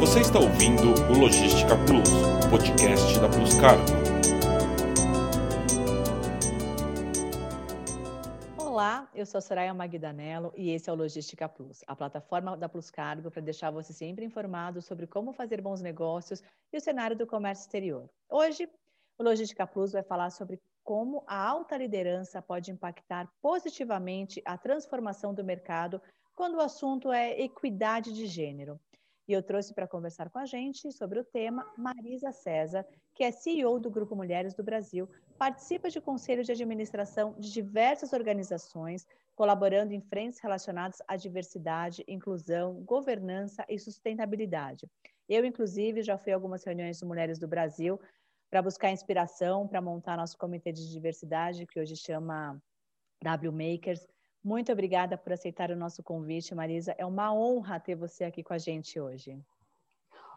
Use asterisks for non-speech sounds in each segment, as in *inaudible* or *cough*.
Você está ouvindo o Logística Plus, o podcast da Plus Cargo. Olá, eu sou Soraya Magdanello e esse é o Logística Plus, a plataforma da Plus Cargo para deixar você sempre informado sobre como fazer bons negócios e o cenário do comércio exterior. Hoje, o Logística Plus vai falar sobre como a alta liderança pode impactar positivamente a transformação do mercado quando o assunto é equidade de gênero. E eu trouxe para conversar com a gente sobre o tema Marisa César, que é CEO do Grupo Mulheres do Brasil, participa de conselhos de administração de diversas organizações, colaborando em frentes relacionadas à diversidade, inclusão, governança e sustentabilidade. Eu, inclusive, já fui a algumas reuniões de Mulheres do Brasil para buscar inspiração para montar nosso comitê de diversidade, que hoje chama W Makers, muito obrigada por aceitar o nosso convite, Marisa. É uma honra ter você aqui com a gente hoje.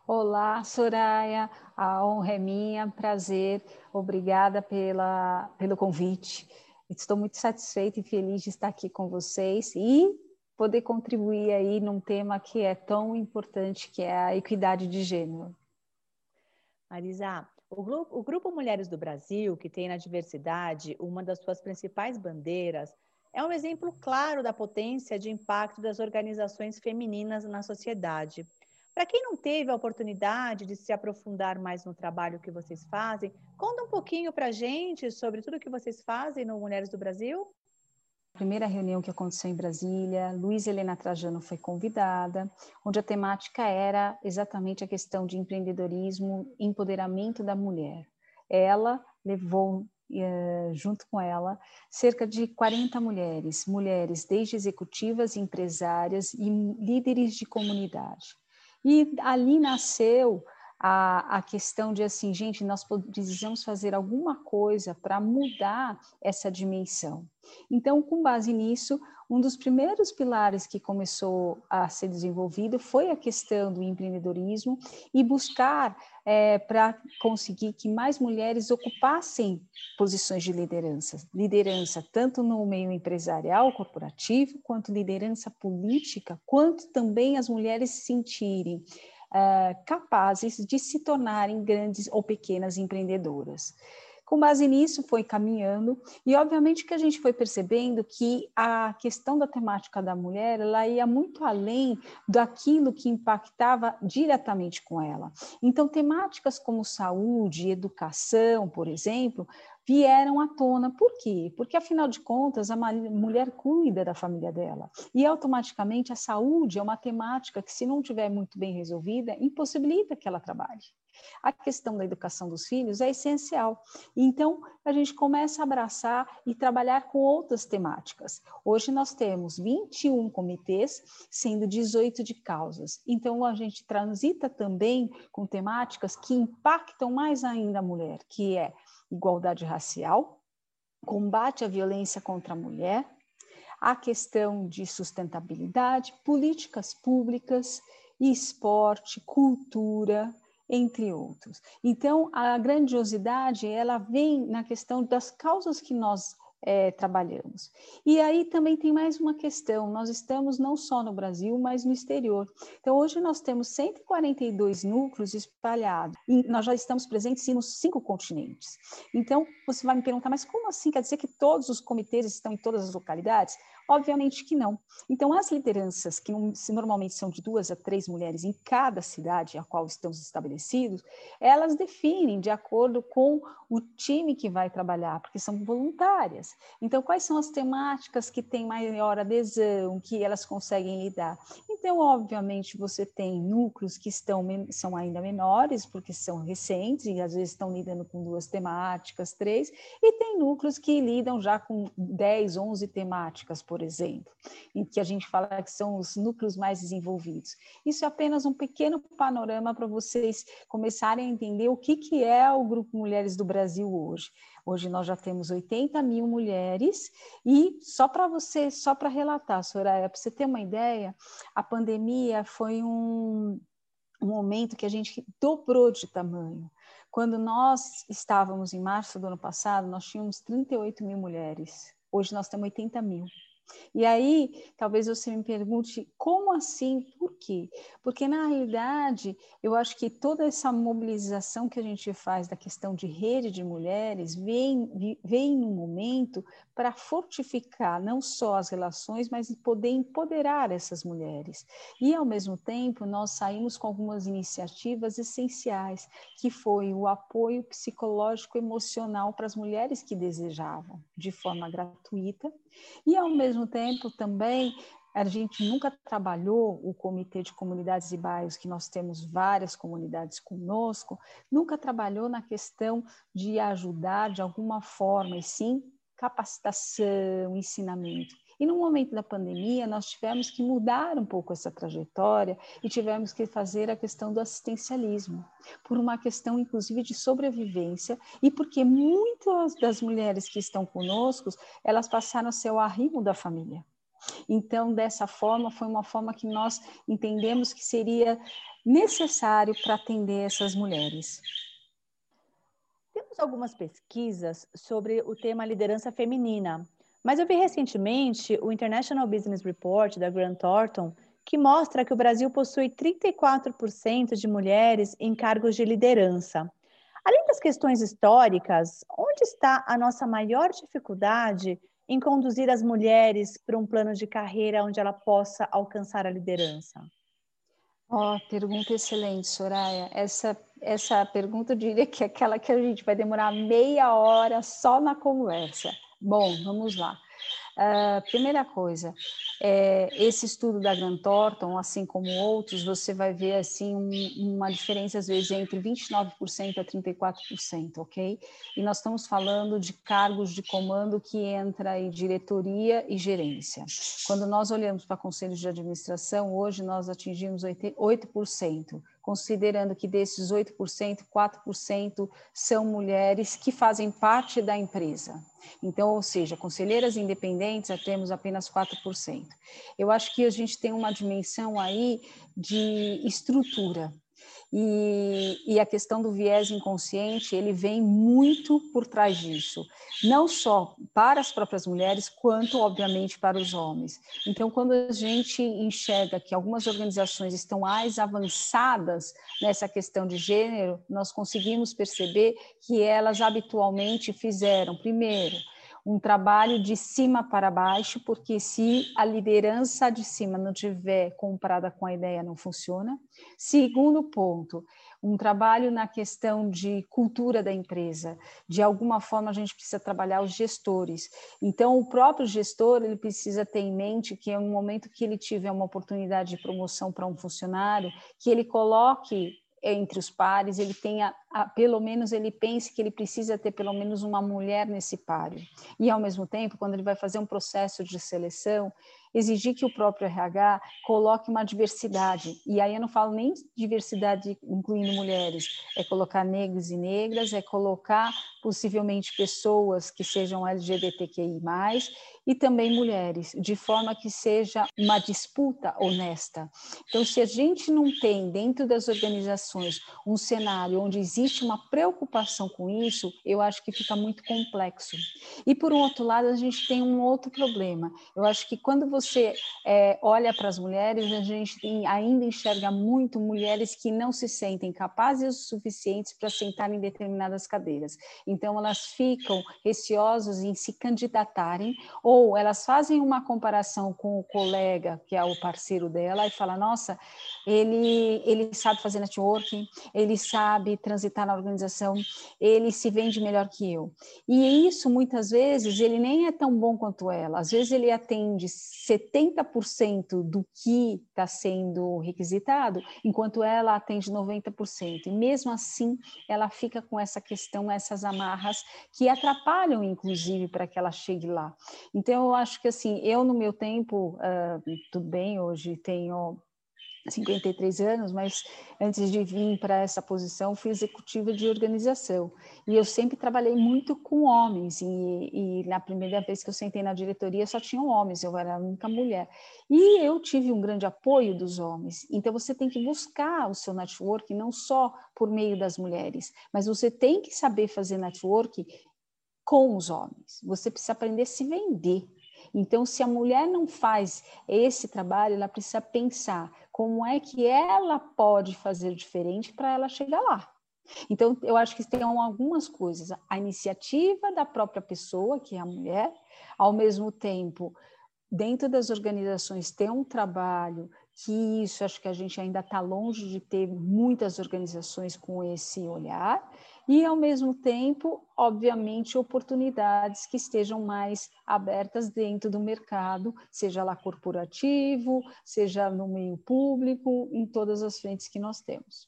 Olá, Soraya. A honra é minha, prazer. Obrigada pela, pelo convite. Estou muito satisfeita e feliz de estar aqui com vocês e poder contribuir aí num tema que é tão importante, que é a equidade de gênero. Marisa, o grupo, o grupo Mulheres do Brasil, que tem na diversidade uma das suas principais bandeiras, é um exemplo claro da potência de impacto das organizações femininas na sociedade. Para quem não teve a oportunidade de se aprofundar mais no trabalho que vocês fazem, conta um pouquinho para a gente sobre tudo que vocês fazem no Mulheres do Brasil. A primeira reunião que aconteceu em Brasília, Luiz Helena Trajano foi convidada, onde a temática era exatamente a questão de empreendedorismo, empoderamento da mulher. Ela levou junto com ela, cerca de 40 mulheres, mulheres desde executivas, empresárias e líderes de comunidade. E ali nasceu a, a questão de assim, gente, nós precisamos fazer alguma coisa para mudar essa dimensão. Então, com base nisso, um dos primeiros pilares que começou a ser desenvolvido foi a questão do empreendedorismo e buscar é, para conseguir que mais mulheres ocupassem posições de liderança, liderança tanto no meio empresarial, corporativo, quanto liderança política, quanto também as mulheres se sentirem é, capazes de se tornarem grandes ou pequenas empreendedoras. Com base nisso, foi caminhando e, obviamente, que a gente foi percebendo que a questão da temática da mulher ela ia muito além daquilo que impactava diretamente com ela. Então, temáticas como saúde, educação, por exemplo, vieram à tona. Por quê? Porque, afinal de contas, a mulher cuida da família dela. E, automaticamente, a saúde é uma temática que, se não estiver muito bem resolvida, impossibilita que ela trabalhe. A questão da educação dos filhos é essencial. Então, a gente começa a abraçar e trabalhar com outras temáticas. Hoje nós temos 21 comitês, sendo 18 de causas. Então, a gente transita também com temáticas que impactam mais ainda a mulher, que é igualdade racial, combate à violência contra a mulher, a questão de sustentabilidade, políticas públicas, esporte, cultura, entre outros. Então, a grandiosidade, ela vem na questão das causas que nós é, trabalhamos. E aí também tem mais uma questão: nós estamos não só no Brasil, mas no exterior. Então, hoje nós temos 142 núcleos espalhados, e nós já estamos presentes nos cinco continentes. Então, você vai me perguntar, mas como assim? Quer dizer que todos os comitês estão em todas as localidades? Obviamente que não. Então, as lideranças, que normalmente são de duas a três mulheres em cada cidade a qual estamos estabelecidos, elas definem de acordo com o time que vai trabalhar, porque são voluntárias. Então, quais são as temáticas que têm maior adesão, que elas conseguem lidar? Então, obviamente, você tem núcleos que estão, são ainda menores, porque são recentes e às vezes estão lidando com duas temáticas, três, e tem núcleos que lidam já com 10, 11 temáticas, por exemplo, em que a gente fala que são os núcleos mais desenvolvidos. Isso é apenas um pequeno panorama para vocês começarem a entender o que, que é o Grupo Mulheres do Brasil hoje. Hoje nós já temos 80 mil mulheres e só para você, só para relatar, Soraya, para você ter uma ideia, a pandemia foi um, um momento que a gente dobrou de tamanho. Quando nós estávamos em março do ano passado, nós tínhamos 38 mil mulheres. Hoje nós temos 80 mil. E aí, talvez você me pergunte, como assim? Por quê? Porque, na realidade, eu acho que toda essa mobilização que a gente faz da questão de rede de mulheres vem, vem no momento para fortificar não só as relações, mas poder empoderar essas mulheres. E, ao mesmo tempo, nós saímos com algumas iniciativas essenciais, que foi o apoio psicológico emocional para as mulheres que desejavam, de forma gratuita, e, ao mesmo tempo, também a gente nunca trabalhou o Comitê de Comunidades e Bairros, que nós temos várias comunidades conosco, nunca trabalhou na questão de ajudar de alguma forma, e sim capacitação, ensinamento. E no momento da pandemia, nós tivemos que mudar um pouco essa trajetória e tivemos que fazer a questão do assistencialismo, por uma questão, inclusive, de sobrevivência e porque muitas das mulheres que estão conosco, elas passaram a ser o arrimo da família. Então, dessa forma, foi uma forma que nós entendemos que seria necessário para atender essas mulheres. Temos algumas pesquisas sobre o tema liderança feminina, mas eu vi recentemente o International Business Report da Grant Thornton, que mostra que o Brasil possui 34% de mulheres em cargos de liderança. Além das questões históricas, onde está a nossa maior dificuldade em conduzir as mulheres para um plano de carreira onde ela possa alcançar a liderança? Ó, oh, pergunta excelente, Soraya. Essa, essa pergunta eu diria que é aquela que a gente vai demorar meia hora só na conversa. Bom, vamos lá. Uh, primeira coisa, é, esse estudo da Grant Thornton, assim como outros, você vai ver assim um, uma diferença às vezes entre 29% a 34%, ok? E nós estamos falando de cargos de comando que entra em diretoria e gerência. Quando nós olhamos para conselhos de administração, hoje nós atingimos 8% considerando que desses 8%, 4% são mulheres que fazem parte da empresa. Então, ou seja, conselheiras independentes temos apenas 4%. Eu acho que a gente tem uma dimensão aí de estrutura. E, e, a questão do viés inconsciente, ele vem muito por trás disso, não só para as próprias mulheres, quanto, obviamente, para os homens. Então, quando a gente enxerga que algumas organizações estão mais avançadas nessa questão de gênero, nós conseguimos perceber que elas habitualmente fizeram, primeiro, um trabalho de cima para baixo, porque se a liderança de cima não tiver comprada com a ideia, não funciona. Segundo ponto, um trabalho na questão de cultura da empresa. De alguma forma, a gente precisa trabalhar os gestores. Então, o próprio gestor ele precisa ter em mente que, no momento que ele tiver uma oportunidade de promoção para um funcionário, que ele coloque entre os pares, ele tenha, pelo menos ele pense que ele precisa ter pelo menos uma mulher nesse páreo. E ao mesmo tempo, quando ele vai fazer um processo de seleção, exigir que o próprio RH coloque uma diversidade. E aí eu não falo nem diversidade incluindo mulheres, é colocar negros e negras, é colocar possivelmente pessoas que sejam LGBTQI+, e também mulheres, de forma que seja uma disputa honesta. Então, se a gente não tem dentro das organizações um cenário onde existe uma preocupação com isso, eu acho que fica muito complexo. E por um outro lado, a gente tem um outro problema. Eu acho que quando você é, olha para as mulheres, a gente tem, ainda enxerga muito mulheres que não se sentem capazes o suficientes para sentar em determinadas cadeiras. Então, elas ficam receosas em se candidatarem ou elas fazem uma comparação com o colega, que é o parceiro dela, e fala: nossa, ele, ele sabe fazer networking, ele sabe transitar na organização, ele se vende melhor que eu. E isso, muitas vezes, ele nem é tão bom quanto ela. Às vezes, ele atende 70% do que está sendo requisitado, enquanto ela atende 90%. E mesmo assim, ela fica com essa questão, essas amarras que atrapalham, inclusive, para que ela chegue lá. Então, eu acho que assim, eu no meu tempo, uh, tudo bem, hoje tenho 53 anos, mas antes de vir para essa posição, fui executiva de organização. E eu sempre trabalhei muito com homens, e, e, na primeira vez que eu sentei na diretoria só tinham homens, eu era a única mulher. E eu tive um grande apoio dos homens. Então você tem que buscar o seu network não só por meio das mulheres, mas você tem que saber fazer network com os homens. Você precisa aprender a se vender. Então, se a mulher não faz esse trabalho, ela precisa pensar como é que ela pode fazer diferente para ela chegar lá. Então, eu acho que tem algumas coisas. A iniciativa da própria pessoa, que é a mulher, ao mesmo tempo, dentro das organizações, ter um trabalho que isso acho que a gente ainda está longe de ter muitas organizações com esse olhar, e ao mesmo tempo, obviamente, oportunidades que estejam mais abertas dentro do mercado, seja lá corporativo, seja no meio público, em todas as frentes que nós temos.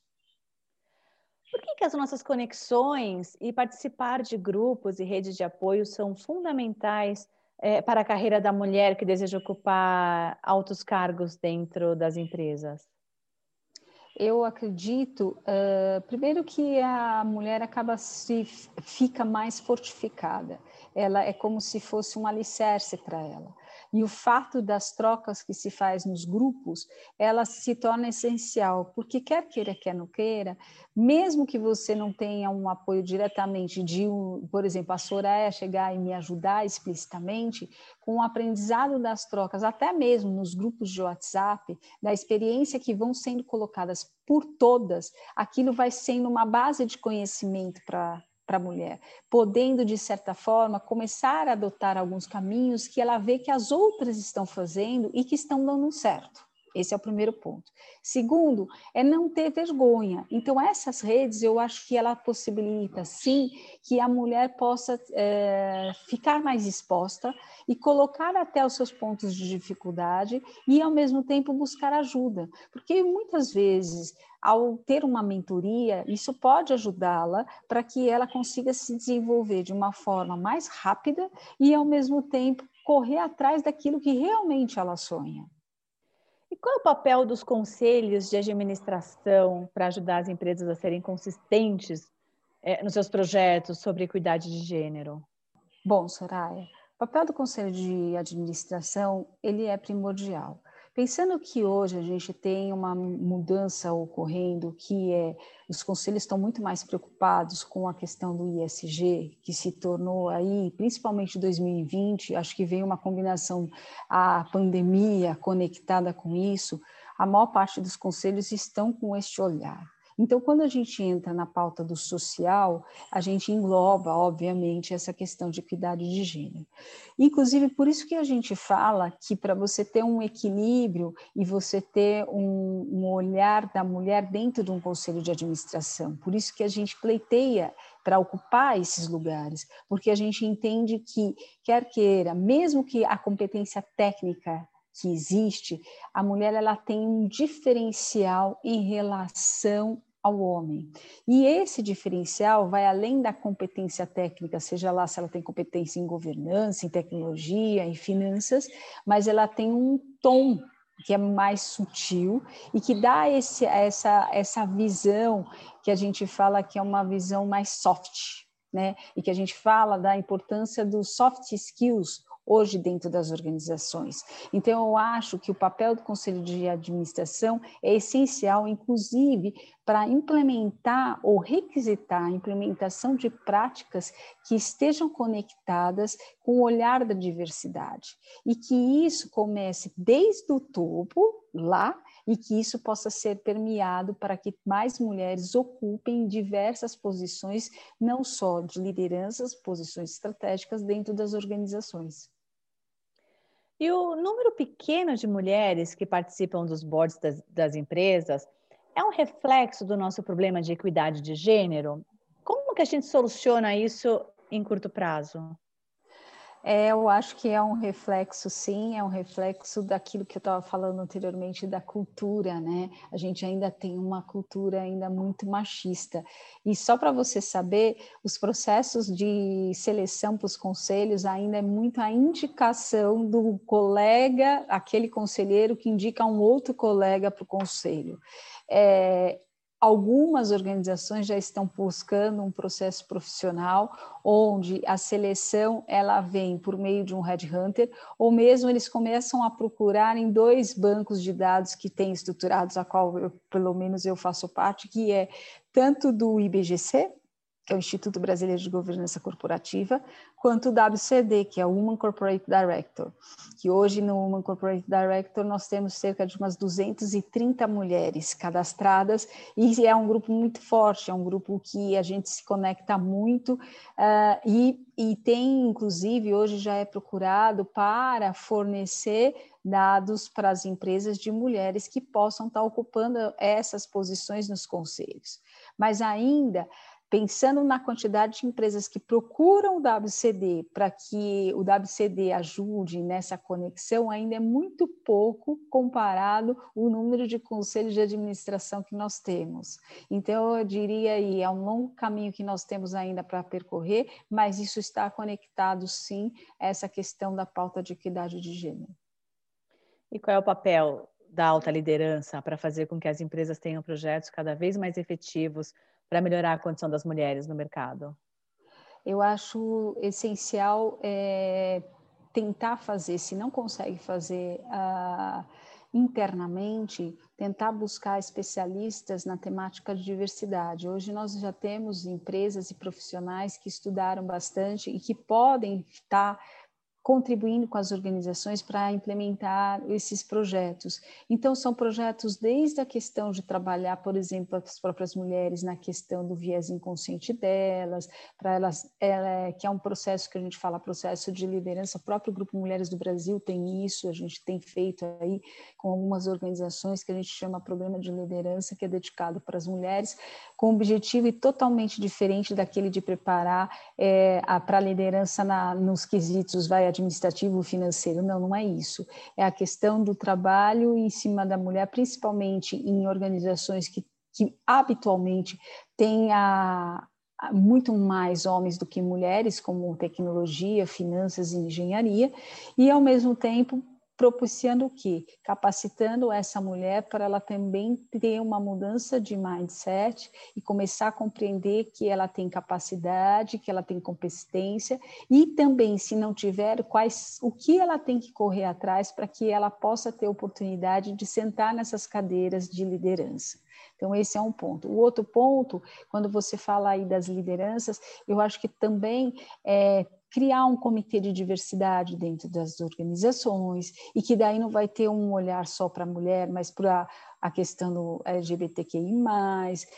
Por que, que as nossas conexões e participar de grupos e redes de apoio são fundamentais é, para a carreira da mulher que deseja ocupar altos cargos dentro das empresas? Eu acredito, uh, primeiro que a mulher acaba se fica mais fortificada. Ela é como se fosse um alicerce para ela. E o fato das trocas que se faz nos grupos, ela se torna essencial, porque quer queira, quer não queira, mesmo que você não tenha um apoio diretamente de, por exemplo, a Soraya chegar e me ajudar explicitamente, com o aprendizado das trocas, até mesmo nos grupos de WhatsApp, da experiência que vão sendo colocadas por todas, aquilo vai sendo uma base de conhecimento para para a mulher, podendo, de certa forma, começar a adotar alguns caminhos que ela vê que as outras estão fazendo e que estão dando certo. Esse é o primeiro ponto. Segundo, é não ter vergonha. Então, essas redes, eu acho que ela possibilita, sim, que a mulher possa é, ficar mais exposta e colocar até os seus pontos de dificuldade e, ao mesmo tempo, buscar ajuda. Porque muitas vezes ao ter uma mentoria, isso pode ajudá-la para que ela consiga se desenvolver de uma forma mais rápida e, ao mesmo tempo, correr atrás daquilo que realmente ela sonha. E qual é o papel dos conselhos de administração para ajudar as empresas a serem consistentes é, nos seus projetos sobre equidade de gênero? Bom, Soraya, o papel do conselho de administração ele é primordial. Pensando que hoje a gente tem uma mudança ocorrendo, que é os conselhos estão muito mais preocupados com a questão do ISG, que se tornou aí, principalmente em 2020, acho que veio uma combinação a pandemia conectada com isso, a maior parte dos conselhos estão com este olhar. Então, quando a gente entra na pauta do social, a gente engloba, obviamente, essa questão de equidade de gênero. Inclusive, por isso que a gente fala que para você ter um equilíbrio e você ter um, um olhar da mulher dentro de um conselho de administração, por isso que a gente pleiteia para ocupar esses lugares, porque a gente entende que, quer queira, mesmo que a competência técnica que existe, a mulher ela tem um diferencial em relação ao homem. E esse diferencial vai além da competência técnica, seja lá se ela tem competência em governança, em tecnologia, em finanças, mas ela tem um tom que é mais sutil e que dá esse, essa, essa visão que a gente fala que é uma visão mais soft, né? E que a gente fala da importância dos soft skills hoje dentro das organizações. Então, eu acho que o papel do Conselho de Administração é essencial, inclusive, para implementar ou requisitar a implementação de práticas que estejam conectadas com o olhar da diversidade. E que isso comece desde o topo, lá, e que isso possa ser permeado para que mais mulheres ocupem diversas posições, não só de lideranças, posições estratégicas dentro das organizações. E o número pequeno de mulheres que participam dos boards das, das empresas é um reflexo do nosso problema de equidade de gênero? Como que a gente soluciona isso em curto prazo? É, eu acho que é um reflexo, sim, é um reflexo daquilo que eu estava falando anteriormente da cultura, né? A gente ainda tem uma cultura ainda muito machista. E só para você saber, os processos de seleção para os conselhos ainda é muito a indicação do colega, aquele conselheiro que indica um outro colega para o conselho. É, Algumas organizações já estão buscando um processo profissional onde a seleção ela vem por meio de um headhunter ou mesmo eles começam a procurar em dois bancos de dados que têm estruturados a qual eu, pelo menos eu faço parte, que é tanto do IBGC que é o Instituto Brasileiro de Governança Corporativa, quanto o WCD, que é o Women Corporate Director, que hoje no Women Corporate Director nós temos cerca de umas 230 mulheres cadastradas, e é um grupo muito forte, é um grupo que a gente se conecta muito, uh, e, e tem, inclusive, hoje já é procurado para fornecer dados para as empresas de mulheres que possam estar ocupando essas posições nos conselhos. Mas ainda pensando na quantidade de empresas que procuram o WCD para que o WCD ajude nessa conexão, ainda é muito pouco comparado o número de conselhos de administração que nós temos. Então, eu diria aí, é um longo caminho que nós temos ainda para percorrer, mas isso está conectado, sim, a essa questão da pauta de equidade de gênero. E qual é o papel da alta liderança para fazer com que as empresas tenham projetos cada vez mais efetivos para melhorar a condição das mulheres no mercado? Eu acho essencial é, tentar fazer, se não consegue fazer uh, internamente, tentar buscar especialistas na temática de diversidade. Hoje nós já temos empresas e profissionais que estudaram bastante e que podem estar contribuindo com as organizações para implementar esses projetos. Então, são projetos desde a questão de trabalhar, por exemplo, as próprias mulheres na questão do viés inconsciente delas, para elas, ela, que é um processo que a gente fala, processo de liderança, o próprio Grupo Mulheres do Brasil tem isso, a gente tem feito aí com algumas organizações que a gente chama Programa de Liderança, que é dedicado para as mulheres, com um objetivo totalmente diferente daquele de preparar é, para a liderança na, nos quesitos, vai administrativo, financeiro. Não, não é isso. É a questão do trabalho em cima da mulher, principalmente em organizações que, que habitualmente têm a, muito mais homens do que mulheres, como tecnologia, finanças e engenharia, e ao mesmo tempo propiciando o quê? Capacitando essa mulher para ela também ter uma mudança de mindset e começar a compreender que ela tem capacidade, que ela tem competência e também, se não tiver, quais o que ela tem que correr atrás para que ela possa ter oportunidade de sentar nessas cadeiras de liderança. Então, esse é um ponto. O outro ponto, quando você fala aí das lideranças, eu acho que também é, criar um comitê de diversidade dentro das organizações e que daí não vai ter um olhar só para a mulher, mas para a questão do LGBTQI+,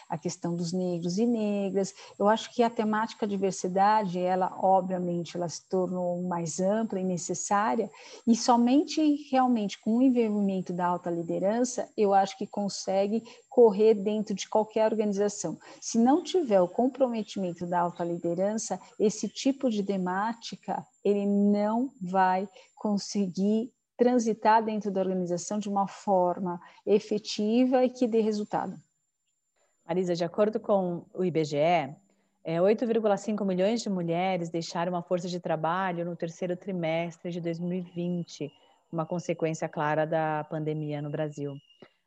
a questão dos negros e negras. Eu acho que a temática diversidade, ela obviamente, ela se tornou mais ampla e necessária, e somente realmente com o envolvimento da alta liderança, eu acho que consegue correr dentro de qualquer organização. Se não tiver o comprometimento da alta liderança, esse tipo de temática, ele não vai conseguir transitar dentro da organização de uma forma efetiva e que dê resultado. Marisa, de acordo com o IBGE, 8,5 é, milhões de mulheres deixaram a força de trabalho no terceiro trimestre de 2020, uma consequência clara da pandemia no Brasil.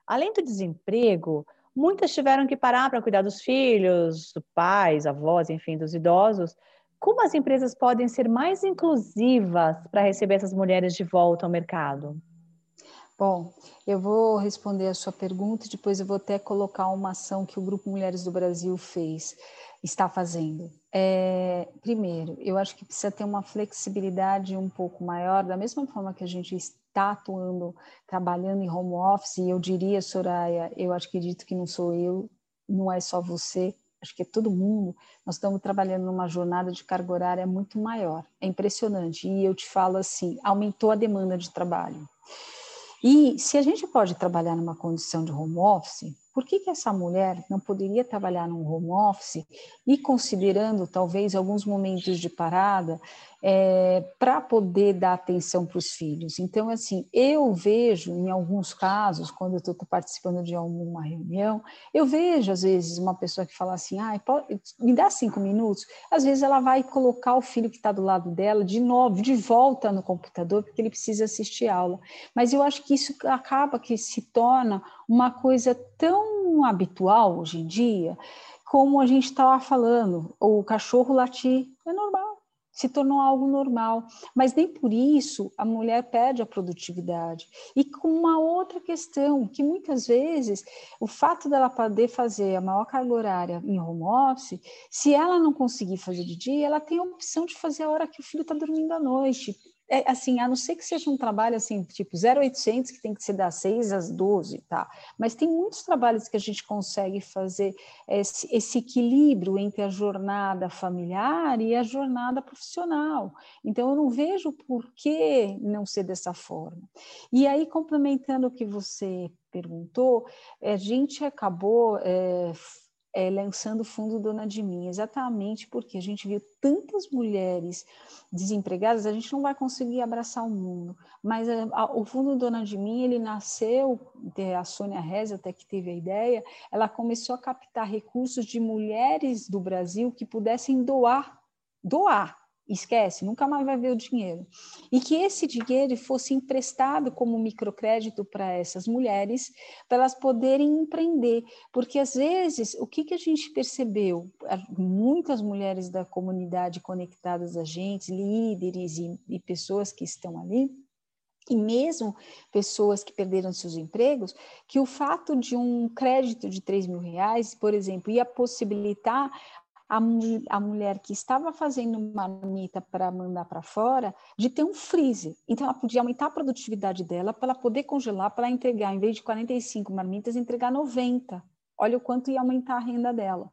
Além do desemprego, muitas tiveram que parar para cuidar dos filhos, dos pais, avós, enfim, dos idosos, como as empresas podem ser mais inclusivas para receber essas mulheres de volta ao mercado? Bom, eu vou responder a sua pergunta e depois eu vou até colocar uma ação que o Grupo Mulheres do Brasil fez, está fazendo. É, primeiro, eu acho que precisa ter uma flexibilidade um pouco maior, da mesma forma que a gente está atuando, trabalhando em home office, e eu diria, Soraya, eu acredito que não sou eu, não é só você, acho que é todo mundo, nós estamos trabalhando numa jornada de carga horária muito maior. É impressionante. E eu te falo assim, aumentou a demanda de trabalho. E se a gente pode trabalhar numa condição de home office, por que, que essa mulher não poderia trabalhar num home office e considerando talvez alguns momentos de parada é, para poder dar atenção para os filhos? Então, assim, eu vejo em alguns casos, quando eu estou participando de alguma reunião, eu vejo às vezes uma pessoa que fala assim, ah, me dá cinco minutos. Às vezes ela vai colocar o filho que está do lado dela de novo, de volta no computador, porque ele precisa assistir aula. Mas eu acho que isso acaba que se torna uma coisa tão habitual hoje em dia, como a gente estava falando, o cachorro latir. Se tornou algo normal. Mas nem por isso a mulher perde a produtividade. E com uma outra questão, que muitas vezes o fato dela poder fazer a maior carga horária em home office, se ela não conseguir fazer de dia, ela tem a opção de fazer a hora que o filho está dormindo à noite é, assim, a não ser que seja um trabalho assim, tipo 0800, que tem que ser das 6 às 12, tá? Mas tem muitos trabalhos que a gente consegue fazer esse, esse equilíbrio entre a jornada familiar e a jornada profissional. Então, eu não vejo por que não ser dessa forma. E aí, complementando o que você perguntou, a gente acabou. É, é, lançando o fundo Dona de Mim, exatamente porque a gente viu tantas mulheres desempregadas, a gente não vai conseguir abraçar o mundo, mas a, é, a, o fundo Dona de Mim, ele nasceu, a Sônia Reza até que teve a ideia, ela começou a captar recursos de mulheres do Brasil que pudessem doar, doar, esquece, nunca mais vai ver o dinheiro. E que esse dinheiro fosse emprestado como microcrédito para essas mulheres, para elas poderem empreender. Porque, às vezes, o que, que a gente percebeu? Muitas mulheres da comunidade conectadas a gente, líderes e, e pessoas que estão ali, e mesmo pessoas que perderam seus empregos, que o fato de um crédito de 3 mil reais, por exemplo, ia possibilitar a, a mulher que estava fazendo marmita para mandar para fora de ter um freezer. Então, ela podia aumentar a produtividade dela para poder congelar, para entregar, em vez de 45 marmitas, entregar 90. Olha o quanto ia aumentar a renda dela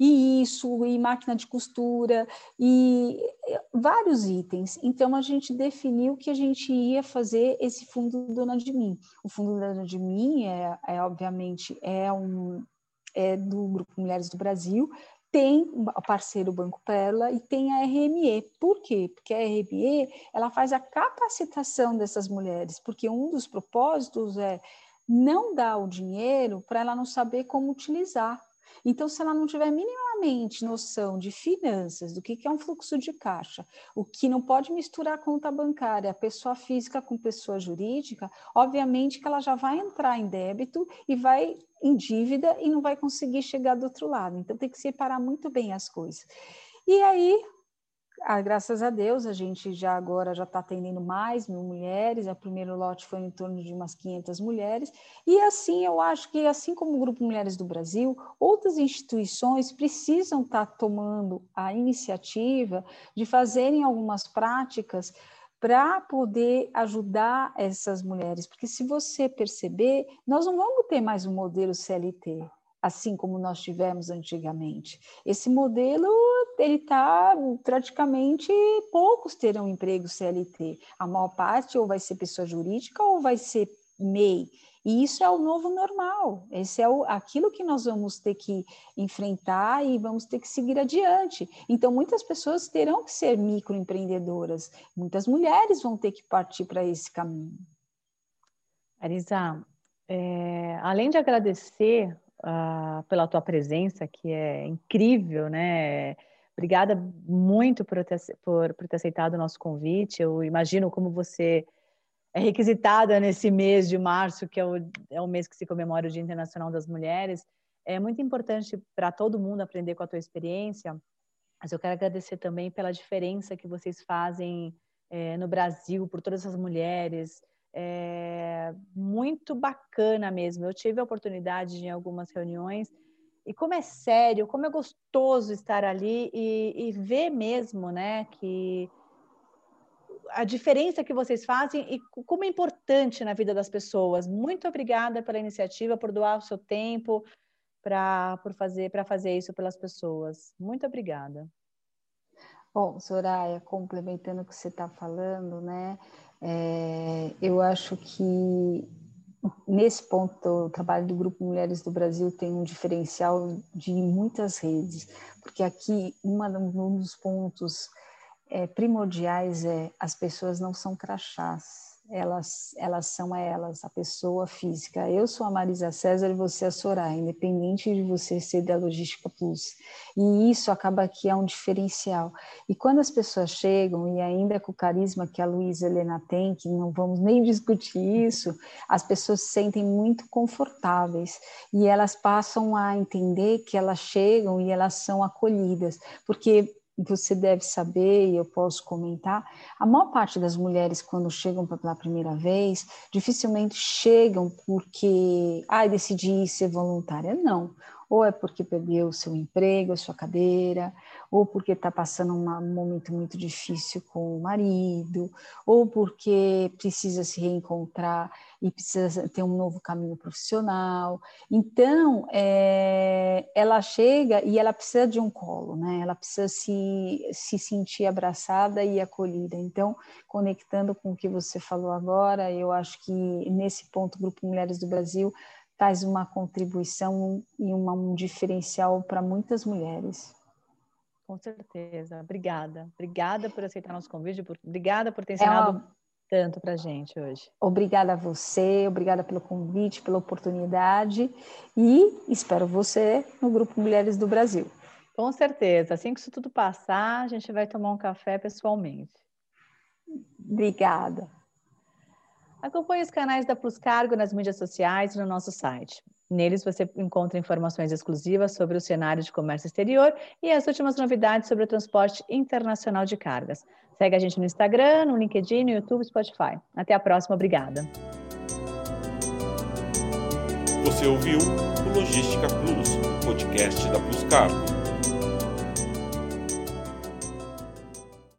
e isso, e máquina de costura, e vários itens. Então, a gente definiu que a gente ia fazer esse fundo Dona de Mim. O fundo Dona de Mim é, é obviamente, é um é do Grupo Mulheres do Brasil, tem o parceiro Banco Pérola e tem a RME. Por quê? Porque a RME ela faz a capacitação dessas mulheres, porque um dos propósitos é não dar o dinheiro para ela não saber como utilizar. Então, se ela não tiver minimamente noção de finanças, do que é um fluxo de caixa, o que não pode misturar conta bancária, pessoa física com pessoa jurídica, obviamente que ela já vai entrar em débito e vai em dívida e não vai conseguir chegar do outro lado. Então, tem que separar muito bem as coisas. E aí, ah, graças a Deus, a gente já agora já está atendendo mais mil mulheres, o primeiro lote foi em torno de umas 500 mulheres, e assim eu acho que, assim como o Grupo Mulheres do Brasil, outras instituições precisam estar tá tomando a iniciativa de fazerem algumas práticas para poder ajudar essas mulheres, porque se você perceber, nós não vamos ter mais um modelo CLT, assim como nós tivemos antigamente. Esse modelo ele está praticamente poucos terão emprego CLT. A maior parte ou vai ser pessoa jurídica ou vai ser MEI. E isso é o novo normal. Esse é o, aquilo que nós vamos ter que enfrentar e vamos ter que seguir adiante. Então, muitas pessoas terão que ser microempreendedoras. Muitas mulheres vão ter que partir para esse caminho. Arisa, é, além de agradecer uh, pela tua presença, que é incrível, né? Obrigada muito por ter, por, por ter aceitado o nosso convite. Eu imagino como você é requisitada nesse mês de março, que é o, é o mês que se comemora o Dia Internacional das Mulheres. É muito importante para todo mundo aprender com a tua experiência, mas eu quero agradecer também pela diferença que vocês fazem é, no Brasil, por todas as mulheres, é, muito bacana mesmo. Eu tive a oportunidade de, em algumas reuniões e como é sério, como é gostoso estar ali e, e ver mesmo, né, que a diferença que vocês fazem e como é importante na vida das pessoas. Muito obrigada pela iniciativa, por doar o seu tempo para fazer para fazer isso pelas pessoas. Muito obrigada. Bom, Soraya, complementando o que você está falando, né? É, eu acho que nesse ponto o trabalho do Grupo Mulheres do Brasil tem um diferencial de muitas redes, porque aqui uma, um dos pontos é, primordiais é as pessoas não são crachás elas, elas são elas, a pessoa física. Eu sou a Marisa César e você é a Soraya, independente de você ser da Logística Plus. E isso acaba que é um diferencial. E quando as pessoas chegam, e ainda com o carisma que a Luísa Helena tem, que não vamos nem *laughs* discutir isso, as pessoas se sentem muito confortáveis e elas passam a entender que elas chegam e elas são acolhidas, porque você deve saber, e eu posso comentar, a maior parte das mulheres, quando chegam pela primeira vez, dificilmente chegam porque, ah, decidi ser voluntária. Não ou é porque perdeu o seu emprego, a sua cadeira, ou porque está passando um momento muito difícil com o marido, ou porque precisa se reencontrar e precisa ter um novo caminho profissional. Então, é, ela chega e ela precisa de um colo, né? Ela precisa se, se sentir abraçada e acolhida. Então, conectando com o que você falou agora, eu acho que nesse ponto, o Grupo Mulheres do Brasil traz uma contribuição e uma, um diferencial para muitas mulheres. Com certeza. Obrigada. Obrigada por aceitar nosso convite. Por, obrigada por ter ensinado é uma... tanto para a gente hoje. Obrigada a você, obrigada pelo convite, pela oportunidade e espero você no Grupo Mulheres do Brasil. Com certeza. Assim que isso tudo passar, a gente vai tomar um café pessoalmente. Obrigada. Acompanhe os canais da Plus Cargo nas mídias sociais e no nosso site. Neles você encontra informações exclusivas sobre o cenário de comércio exterior e as últimas novidades sobre o transporte internacional de cargas. Segue a gente no Instagram, no LinkedIn, no YouTube e Spotify. Até a próxima, obrigada. Você ouviu o Logística Plus, podcast da Plus Cargo.